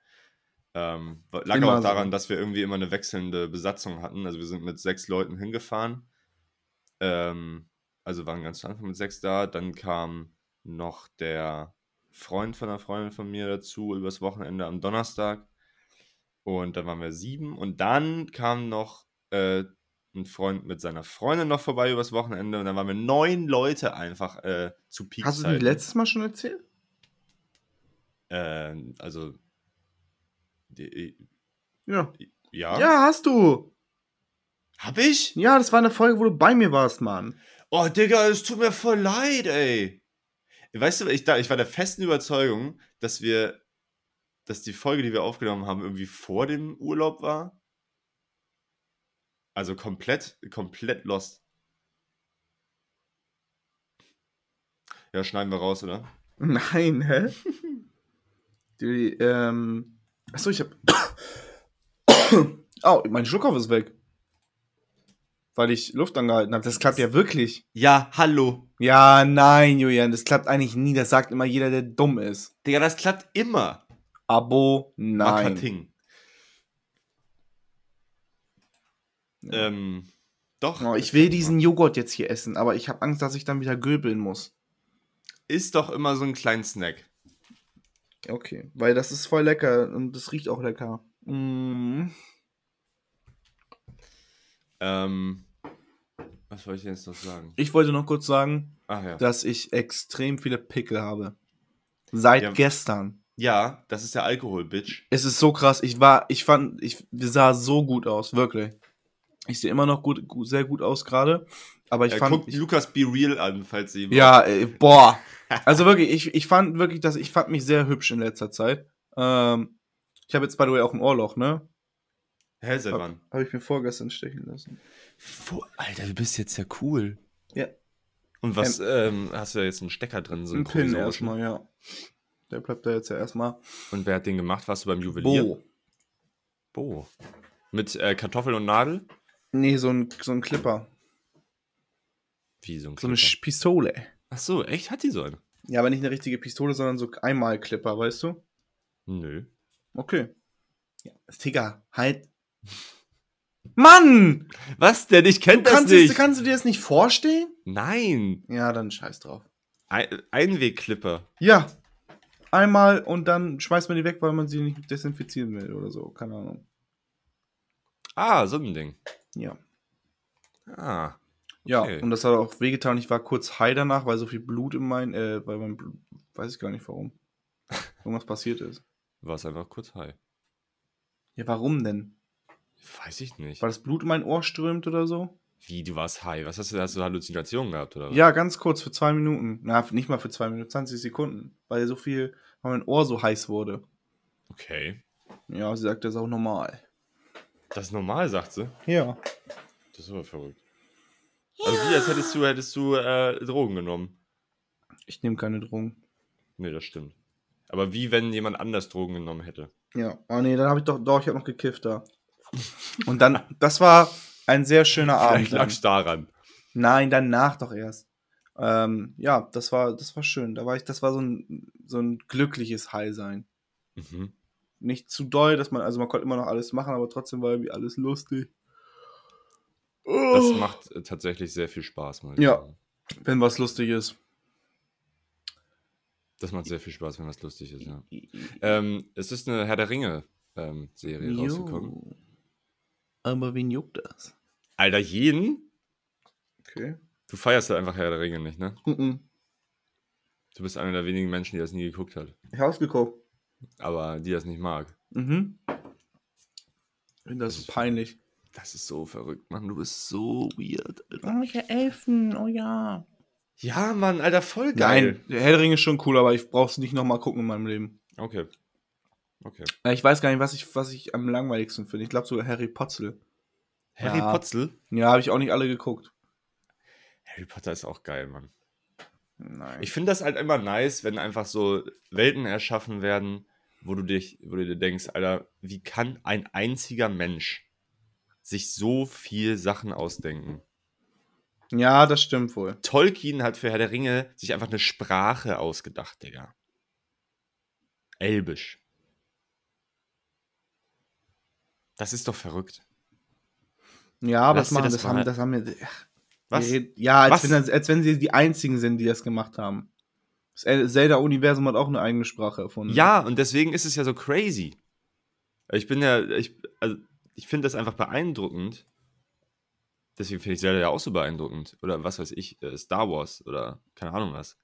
Ähm, lag Immer auch so. daran, dass wir irgendwie immer eine wechselnde Besatzung hatten. Also wir sind mit sechs Leuten hingefahren. Ähm, also waren ganz zu Anfang mit sechs da. Dann kam noch der Freund von einer Freundin von mir dazu übers Wochenende am Donnerstag. Und dann waren wir sieben. Und dann kam noch äh, ein Freund mit seiner Freundin noch vorbei übers Wochenende. Und dann waren wir neun Leute einfach äh, zu Peak. Hast du nicht letztes Mal schon erzählt? Äh, also. Die, Ja. ja. Ja, hast du. Hab ich? Ja, das war eine Folge, wo du bei mir warst, Mann. Oh, Digga, es tut mir voll leid, ey. Weißt du, ich, ich war der festen Überzeugung, dass wir, dass die Folge, die wir aufgenommen haben, irgendwie vor dem Urlaub war. Also komplett, komplett lost. Ja, schneiden wir raus, oder? (laughs) Nein, hä? (laughs) Die, ähm. Achso, ich hab. (coughs) oh, mein Schluckauf ist weg. Weil ich Luft angehalten habe. Das klappt ja wirklich. Ja, hallo. Ja, nein, Julian, das klappt eigentlich nie. Das sagt immer jeder, der dumm ist. Digga, das klappt immer. Abo, nein. Marketing. Ähm, doch. Oh, ich will diesen Joghurt jetzt hier essen, aber ich habe Angst, dass ich dann wieder göbeln muss. Ist doch immer so ein kleiner Snack. Okay, weil das ist voll lecker und das riecht auch lecker. Mm. Ähm, was wollte ich jetzt noch sagen? Ich wollte noch kurz sagen, ja. dass ich extrem viele Pickel habe. Seit Ja. gestern. Ja, das ist der Alkohol, Bitch. Es ist so krass. Ich war, ich fand, ich sah so gut aus, wirklich. Ich sehe immer noch gut, gut sehr gut aus gerade. Aber ich Äh, fand. guckt ich, Lukas Be Real an, falls sie. ja, äh, boah. Also wirklich, ich, ich fand wirklich, dass ich fand mich sehr hübsch in letzter Zeit. Ähm, ich habe jetzt by the way auch ein Ohrloch, ne? Hä, seit wann? Habe ich mir vorgestern stechen lassen. Fu- Alter, du bist jetzt ja cool. Ja. Und was, ähm, hast du da jetzt einen Stecker drin? So Ein Pin erstmal, ja. Der bleibt da jetzt ja erstmal. Und wer hat den gemacht? Warst du beim Juwelier? Bo. Bo. Mit äh, Kartoffel und Nadel? Nee, so ein, so ein Clipper. Wie so ein So eine Clipper? Pistole. Ach so, echt? Hat die so eine? Ja, aber nicht eine richtige Pistole, sondern so einmal Clipper, weißt du? Nö. Okay. Ja, Digga, halt. Mann! Was denn? Ich kenn Du das kannst, nicht. es, kannst du dir das nicht vorstellen? Nein. Ja, dann scheiß drauf. Ein Einwegclipper. Ja. Einmal und dann schmeißt man die weg, weil man sie nicht desinfizieren will oder so. Keine Ahnung. Ah, so ein Ding. Ja. Ah. Ja, Okay. und das hat auch wehgetan. Ich war kurz high danach, weil so viel Blut in mein, äh, weil mein Blut, weiß ich gar nicht warum. (laughs) Irgendwas passiert ist. War es einfach kurz high. Ja, warum denn? Weiß ich nicht. Weil das Blut in mein Ohr strömt oder so? Wie, du warst high? Was hast du, hast du Halluzinationen gehabt, oder was? Ja, ganz kurz, für zwei Minuten. Na, nicht mal für zwei Minuten, 20 Sekunden. Weil so viel, weil mein Ohr so heiß wurde. Okay. Ja, sie sagt, das ist auch normal. Das ist normal, sagt sie. Ja. Das ist aber verrückt. Also wie, als hättest du, hättest du äh, Drogen genommen. Ich nehme keine Drogen. Nee, das stimmt. Aber wie, wenn jemand anders Drogen genommen hätte? Ja. Oh nee, dann habe ich doch, doch, ich habe noch gekifft da. Und dann, das war ein sehr schöner Abend. Vielleicht lag's daran. Nein, danach doch erst. Ähm, ja, das war, das war schön. Da war ich, das war so ein, so ein glückliches High sein. Mhm. Nicht zu doll, dass man, also man konnte immer noch alles machen, aber trotzdem war irgendwie alles lustig. Oh. Das macht äh, tatsächlich sehr viel Spaß. Mal Ja. Wenn was lustig ist. Das macht sehr viel Spaß, wenn das lustig ist, ja. Ähm, es ist eine Herr der Ringe-Serie rausgekommen. Jo. Aber wen juckt das? Alter, jeden? Okay. Du feierst halt einfach Herr der Ringe nicht, ne? Mhm. Du bist einer der wenigen Menschen, die das nie geguckt hat. Ich hab's geguckt. Aber die das nicht mag. Mhm. Ich finde das Das ist- peinlich. Das ist so verrückt, Mann. Du bist so weird, Alter. Oh, ich Elfen, oh ja. Ja, Mann, Alter, voll geil. Nein, der Herr der Ringe ist schon cool, aber ich brauch's nicht nochmal gucken in meinem Leben. Okay. Okay. Äh, Ich weiß gar nicht, was ich, was ich am langweiligsten finde. Ich glaube sogar Harry Potzel. Harry Ja. Potzel? Ja, habe ich auch nicht alle geguckt. Harry Potter ist auch geil, Mann. Nein. Ich finde das halt immer nice, wenn einfach so Welten erschaffen werden, wo du dich, wo du dir denkst, Alter, wie kann ein einziger Mensch sich so viel Sachen ausdenken? ja, das stimmt wohl. Tolkien hat für Herr der Ringe sich einfach eine Sprache ausgedacht, Digga. Elbisch. Das ist doch verrückt. Ja, aber das, machen, das das, haben, das haben wir. Was? wir- Ja, als Was? wenn, als wenn sie die einzigen sind, die das gemacht haben. Das El- Zelda-Universum hat auch eine eigene Sprache erfunden. Ja, und deswegen ist es ja so crazy. Ich bin ja, ich, also, ich finde das einfach beeindruckend. Deswegen finde ich Zelda ja auch so beeindruckend. Oder was weiß ich, äh, Star Wars oder keine Ahnung was.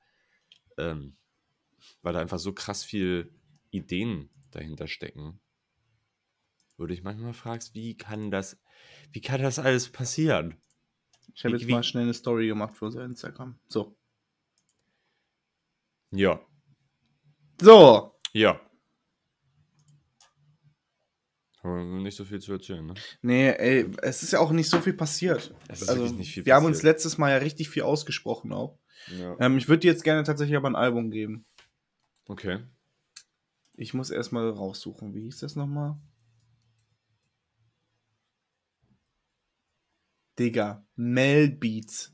Ähm, weil da einfach so krass viel Ideen dahinter stecken. Wo du dich manchmal fragst, wie kann das, wie kann das alles passieren? Ich habe jetzt wie- mal schnell eine Story gemacht für unser Instagram. So. Ja, So. ja. Aber nicht so viel zu erzählen, ne? Nee, ey, es ist ja auch nicht so viel passiert. Es ist also, viel wir haben uns passiert. letztes Mal ja richtig viel ausgesprochen auch. Ja. Ähm, ich würde dir jetzt gerne tatsächlich aber ein Album geben. Okay. Ich muss erstmal raussuchen. Wie hieß das nochmal? Digga, Mel Beats.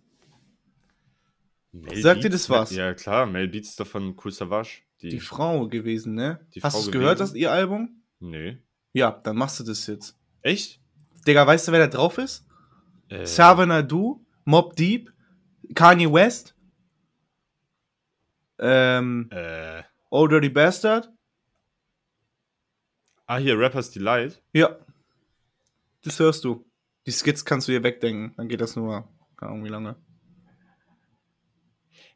Mel Sagt dir das was? Ja, klar, Mel Beats ist doch von Cool Savage. Die, Die Frau gewesen, ne? Die Hast du es gehört, gewesen? das ihr Album? nee. Ja, dann machst du das jetzt. Echt? Digga, weißt du, wer da drauf ist? Äh, Savannah Du, Mob Deep, Kanye West, ähm, Äh, Oh Dirty Bastard. ah, hier, Rappers Delight. Ja. Das hörst du. Die Skits kannst du dir wegdenken. Dann geht das nur, keine Ahnung wie lange.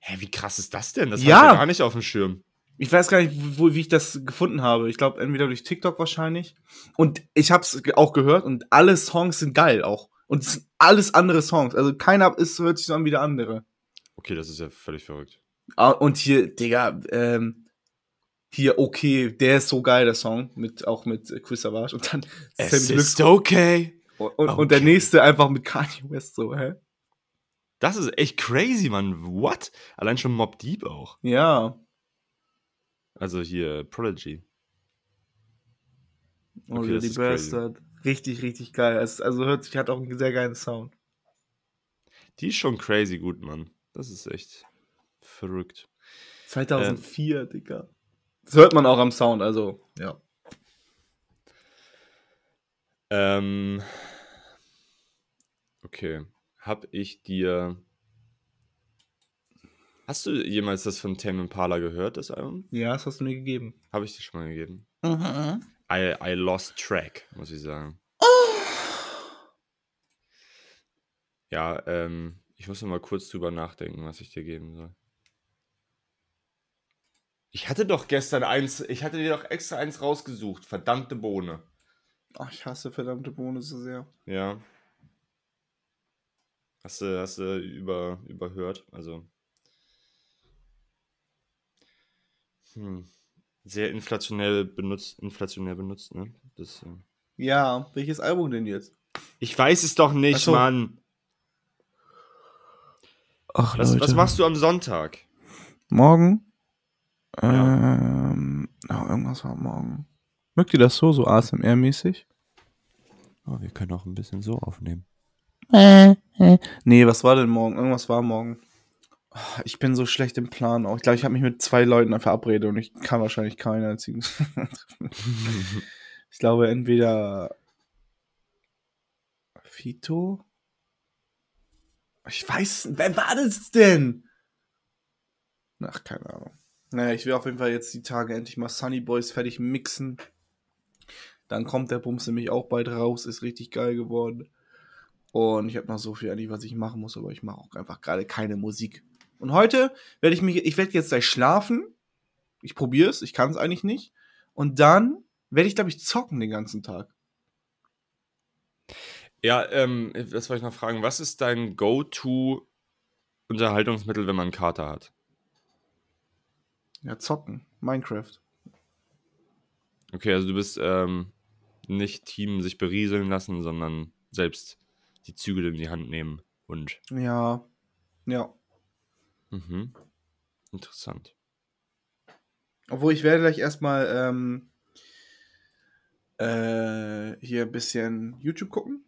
Hä, wie krass ist das denn? Das Ja. ich ja gar nicht auf dem Schirm. Ich weiß gar nicht, wo, wie ich das gefunden habe. Ich glaube, entweder durch TikTok wahrscheinlich. Und ich habe es auch gehört und alle Songs sind geil auch. Und es sind alles andere Songs. Also keiner ist, hört sich so an wie der andere. Okay, das ist ja völlig verrückt. Ah, Und hier, Digga, ähm, hier, okay, der ist so geil, der Song. Mit, auch mit Chris Savage. Und dann Sammy Deluxe. okay. Und, und, und der okay. nächste einfach mit Kanye West so, hä? Das ist echt crazy, Mann. What? Allein schon Mob Deep auch. Ja. Also hier, Prodigy. Oh, Okay, ist crazy. Bastard. Richtig, richtig geil. Es, also hört sich, hat auch einen sehr geilen Sound. Die ist schon crazy gut, Mann. Das ist echt verrückt. 2004, Digga. Das hört man auch am Sound, also, ja. Ähm, okay. Hab ich dir. Hast du jemals das von Tame Impala gehört, das Album? Ja, das hast du mir gegeben. Habe ich dir schon mal gegeben. Mhm. I, I lost track, muss ich sagen. Ja, ähm, ich muss noch mal kurz drüber nachdenken, was ich dir geben soll. Ich hatte doch gestern eins, ich hatte dir doch extra eins rausgesucht, verdammte Bohne. Ach, ich hasse verdammte Bohne so sehr. Ja. Hast du, hast du über, überhört? Also. Hm. Sehr inflationell benutzt, inflationär benutzt, ne? Das, äh, Ja, welches Album denn jetzt? Ich weiß es doch nicht, so. Mann. Ach, Was, was machst du am Sonntag? Morgen? Ja. Ähm, oh, irgendwas war morgen. Mögt ihr das so, so ASMR-mäßig? Oh, wir können auch ein bisschen so aufnehmen. Nee, was war denn morgen? Irgendwas war morgen. Ich bin so schlecht im Plan auch. Ich glaube, ich habe mich mit zwei Leuten verabredet und ich kann wahrscheinlich keinen einzigen. (laughs) ich glaube, entweder Fito? Ich weiß, wer war das denn? Ach, keine Ahnung. Naja, ich will auf jeden Fall jetzt die Tage endlich mal Sunny Boys fertig mixen. Dann kommt der Bums nämlich auch bald raus, ist richtig geil geworden. Und ich habe noch so viel eigentlich, was ich machen muss, aber ich mache auch einfach gerade keine Musik. Und heute werde ich mich, ich werde jetzt gleich schlafen. Ich probiere es, ich kann es eigentlich nicht. Und dann werde ich, glaube ich, zocken den ganzen Tag. Ja, ähm, das wollte ich noch fragen. Was ist dein Go-To-Unterhaltungsmittel, wenn man einen Kater hat? Ja, zocken. Minecraft. Okay, also du bist ähm, nicht Team sich berieseln lassen, sondern selbst die Zügel in die Hand nehmen und. Ja. Ja. Mhm. Interessant. Obwohl ich werde gleich erstmal ähm, äh, hier ein bisschen YouTube gucken.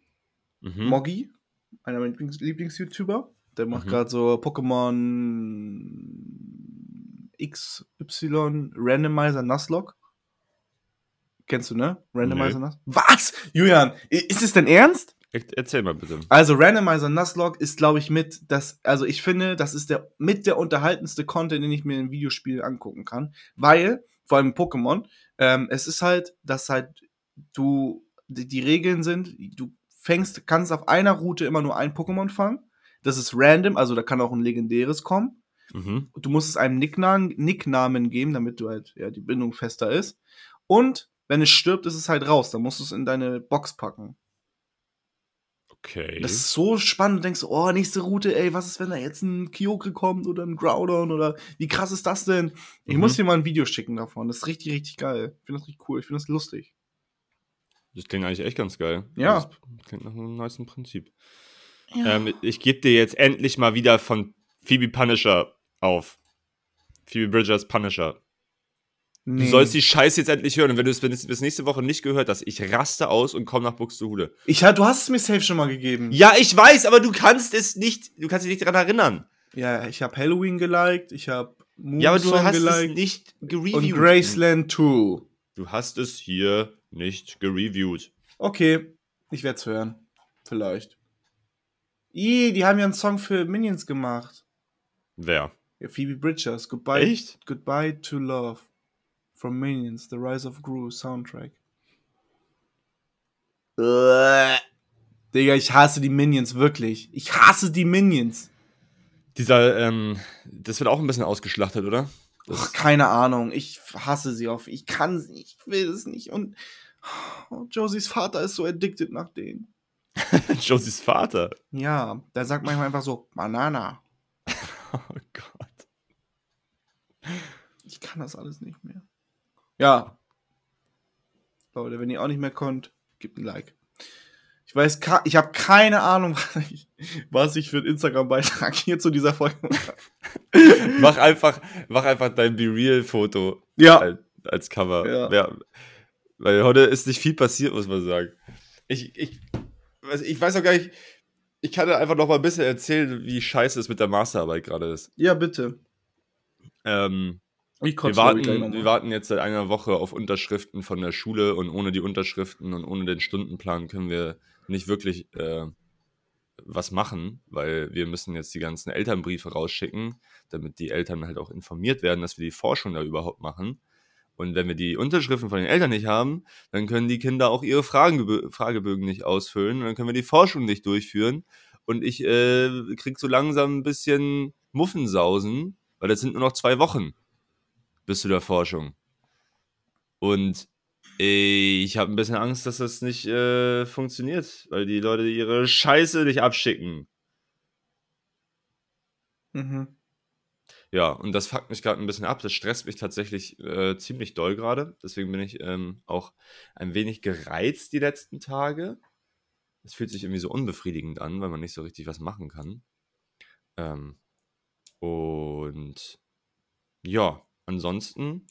Mhm. Moggy, einer meiner Lieblings- Lieblings-YouTuber. Der macht Mhm. gerade so Pokémon XY Randomizer Nuzlocke. Kennst du, ne? Randomizer Nee. Nuzlocke. Was? Julian, ist es denn ernst? Er- Erzähl mal bitte. Also Randomizer Nuzlocke ist, glaube ich, mit das, also ich finde, das ist der mit der unterhaltendste Content, den ich mir in Videospielen angucken kann, weil vor allem Pokémon, ähm, es ist halt, dass halt du die, die Regeln sind, du fängst, kannst auf einer Route immer nur ein Pokémon fangen. Das ist random, also da kann auch ein legendäres kommen. Mhm. Du musst es einem Nicknamen, Nicknamen geben, damit du halt ja die Bindung fester ist. Und wenn es stirbt, ist es halt raus. Dann musst du es in deine Box packen. Okay. Das ist so spannend. Du denkst, oh, nächste Route, ey, was ist, wenn da jetzt ein Kyogre kommt oder ein Groudon oder wie krass ist das denn? Ich Mhm. muss dir mal ein Video schicken davon. Das ist richtig, richtig geil. Ich finde das richtig cool. Ich finde das lustig. Das klingt eigentlich echt ganz geil. Ja. Das klingt nach einem niceen Prinzip. Ähm, ich gebe dir jetzt endlich mal wieder von Phoebe Punisher auf. Phoebe Bridgers Punisher. Nee. Du sollst die Scheiße jetzt endlich hören. Und wenn du es es bis nächste Woche nicht gehört hast, ich raste aus und komm nach Buxtehude. ich, du hast es mir safe schon mal gegeben. Ja, ich weiß, aber du kannst es nicht, du kannst dich nicht daran erinnern. Ja, ich habe Halloween geliked. Ich habe Ja, aber du hast es geliked. nicht Und gereviewt. Graceland 2. Du hast es hier nicht gereviewt. Okay, ich werde es hören. Vielleicht. Ih, die haben ja einen Song für Minions gemacht. Wer? Ja, Phoebe Bridgers. Goodbye. Echt? Goodbye to Love. From Minions, The Rise of Gru Soundtrack. Digga, ich hasse die Minions, wirklich. Ich hasse die Minions. Dieser, ähm, das wird auch ein bisschen ausgeschlachtet, oder? Ach, keine Ahnung. Ich hasse sie auf. Ich kann sie, ich will es nicht. Und oh, Josies Vater ist so addicted nach denen. (laughs) Josies Vater. Ja, der sagt manchmal einfach so, Banana. (laughs) Oh Gott. Ich kann das alles nicht mehr. Ja. Leute, wenn ihr auch nicht mehr könnt, gebt ein Like. Ich weiß, ich habe keine Ahnung, (laughs) was ich, was ich für einen Instagram-Beitrag (laughs) hier zu dieser Folge mache. (laughs) Mach einfach, mach einfach dein Be Real-Foto Ja, als, als Cover. Ja. Ja. Weil heute ist nicht viel passiert, muss man sagen. Ich, ich, weiß- ich weiß auch gar nicht, ich kann dir einfach noch mal ein bisschen erzählen, wie scheiße es mit der Masterarbeit gerade ist. ja, bitte. Ähm, wir, warten, wir warten jetzt seit einer Woche auf Unterschriften von der Schule und ohne die Unterschriften und ohne den Stundenplan können wir nicht wirklich äh, was machen, weil wir müssen jetzt die ganzen Elternbriefe rausschicken, damit die Eltern halt auch informiert werden, dass wir die Forschung da überhaupt machen. Und wenn wir die Unterschriften von den Eltern nicht haben, dann können die Kinder auch ihre Fragen, Fragebögen nicht ausfüllen und dann können wir die Forschung nicht durchführen. Und ich äh, krieg so langsam ein bisschen Muffensausen, weil das sind nur noch zwei Wochen bis zu der Forschung. Und ich habe ein bisschen Angst, dass das nicht äh, funktioniert, weil die Leute ihre Scheiße nicht abschicken. Mhm. Ja, und das fuckt mich gerade ein bisschen ab. Das stresst mich tatsächlich äh, ziemlich doll gerade. Deswegen bin ich ähm, auch ein wenig gereizt die letzten Tage. Es fühlt sich irgendwie so unbefriedigend an, weil man nicht so richtig was machen kann. Ähm, und ja, ansonsten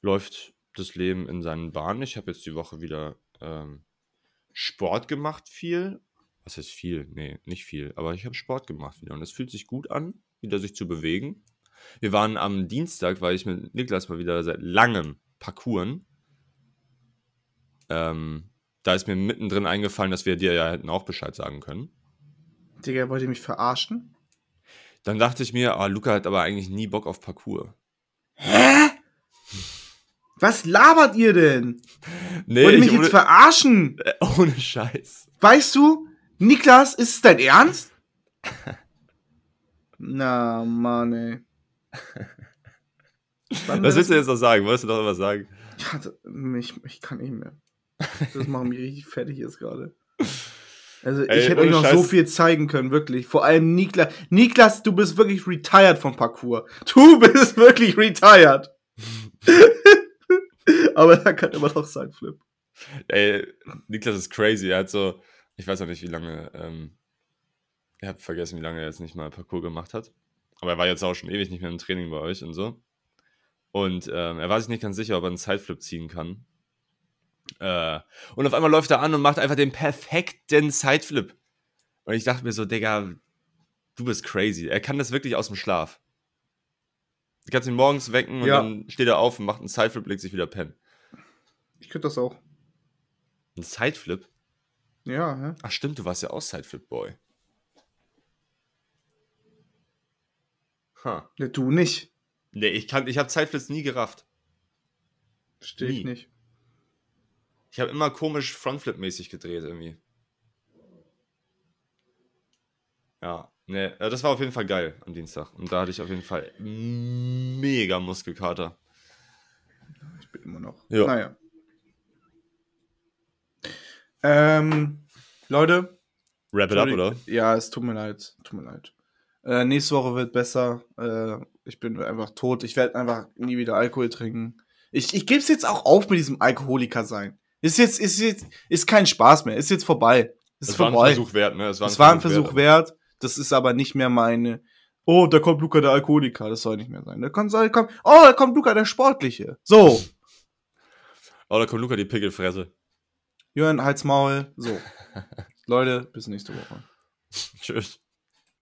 läuft das Leben in seinen Bahnen. Ich habe jetzt die Woche wieder ähm, Sport gemacht, viel. Was heißt viel? Nee, nicht viel. Aber ich habe Sport gemacht wieder. Und es fühlt sich gut an, wieder sich zu bewegen. Wir waren am Dienstag, weil ich mit Niklas mal wieder seit langem Parcouren. Ähm, da ist mir mittendrin eingefallen, dass wir dir ja hätten auch Bescheid sagen können. Digga, wollt ihr mich verarschen? Dann dachte ich mir, ah, Luca hat aber eigentlich nie Bock auf Parcours. Hä? Was labert ihr denn? Nee, Wollt ihr mich ich, jetzt ohne, verarschen? (laughs) ohne Scheiß. Weißt du, Niklas, ist es dein Ernst? (laughs) Na, Mann, ey. Wann Was willst du jetzt noch sagen? Wolltest du noch was sagen? Ja, ich, ich kann nicht mehr. Das macht mich richtig fertig jetzt gerade. Also, ich Ey, hätte euch noch so Scheiß. viel zeigen können, wirklich. Vor allem Niklas. Niklas, du bist wirklich retired vom Parcours. Du (laughs) bist wirklich retired. (laughs) Aber er kann immer noch sein Flip. Ey, Niklas ist crazy. Er hat so, ich weiß auch nicht, wie lange, ähm, ich habe vergessen, wie lange er jetzt nicht mal Parcours gemacht hat. Aber er war jetzt auch schon ewig nicht mehr im Training bei euch und so. Und ähm, er war sich nicht ganz sicher, ob er einen Sideflip ziehen kann. Äh, und auf einmal läuft er an und macht einfach den perfekten Sideflip. Und ich dachte mir so, Digga, du bist crazy. Er kann das wirklich aus dem Schlaf. Du kannst ihn morgens wecken und Ja. dann steht er auf und macht einen Sideflip, legt sich wieder pennen. Ich könnte das auch. Ein Sideflip? Ja, hä? Ach stimmt, du warst ja auch Sideflip-Boy. Ha. Ja, du nicht. Nee, ich, kann, ich habe Sideflips nie gerafft. Verstehe ich Nie. nicht. Ich habe immer komisch Frontflip-mäßig gedreht irgendwie. Ja, äh, das war auf jeden Fall geil am Dienstag. Und da hatte ich auf jeden Fall mega Muskelkater. Ich bin immer noch. Ja. Naja. Ähm, Leute. Wrap it up, oder? Ja, es tut mir leid. Tut mir leid. Äh, nächste Woche wird besser. Äh, ich bin einfach tot. Ich werde einfach nie wieder Alkohol trinken. Ich, ich gebe es jetzt auch auf mit diesem Alkoholiker sein. Ist jetzt, ist jetzt, ist kein Spaß mehr. Ist jetzt vorbei. Ist Es war ein vorbei. Versuch wert, ne? Es Es war ein Versuch wert. Das ist aber nicht mehr meine. Oh, da kommt Luca der Alkoholiker. Das soll nicht mehr sein. Da kommt, kommt, oh, da kommt Luca der Sportliche. So, (laughs) Oh, da kommt Luca die Pickelfresse. Jörn, Halsmaul. So. (laughs) Leute, bis nächste Woche. Tschüss.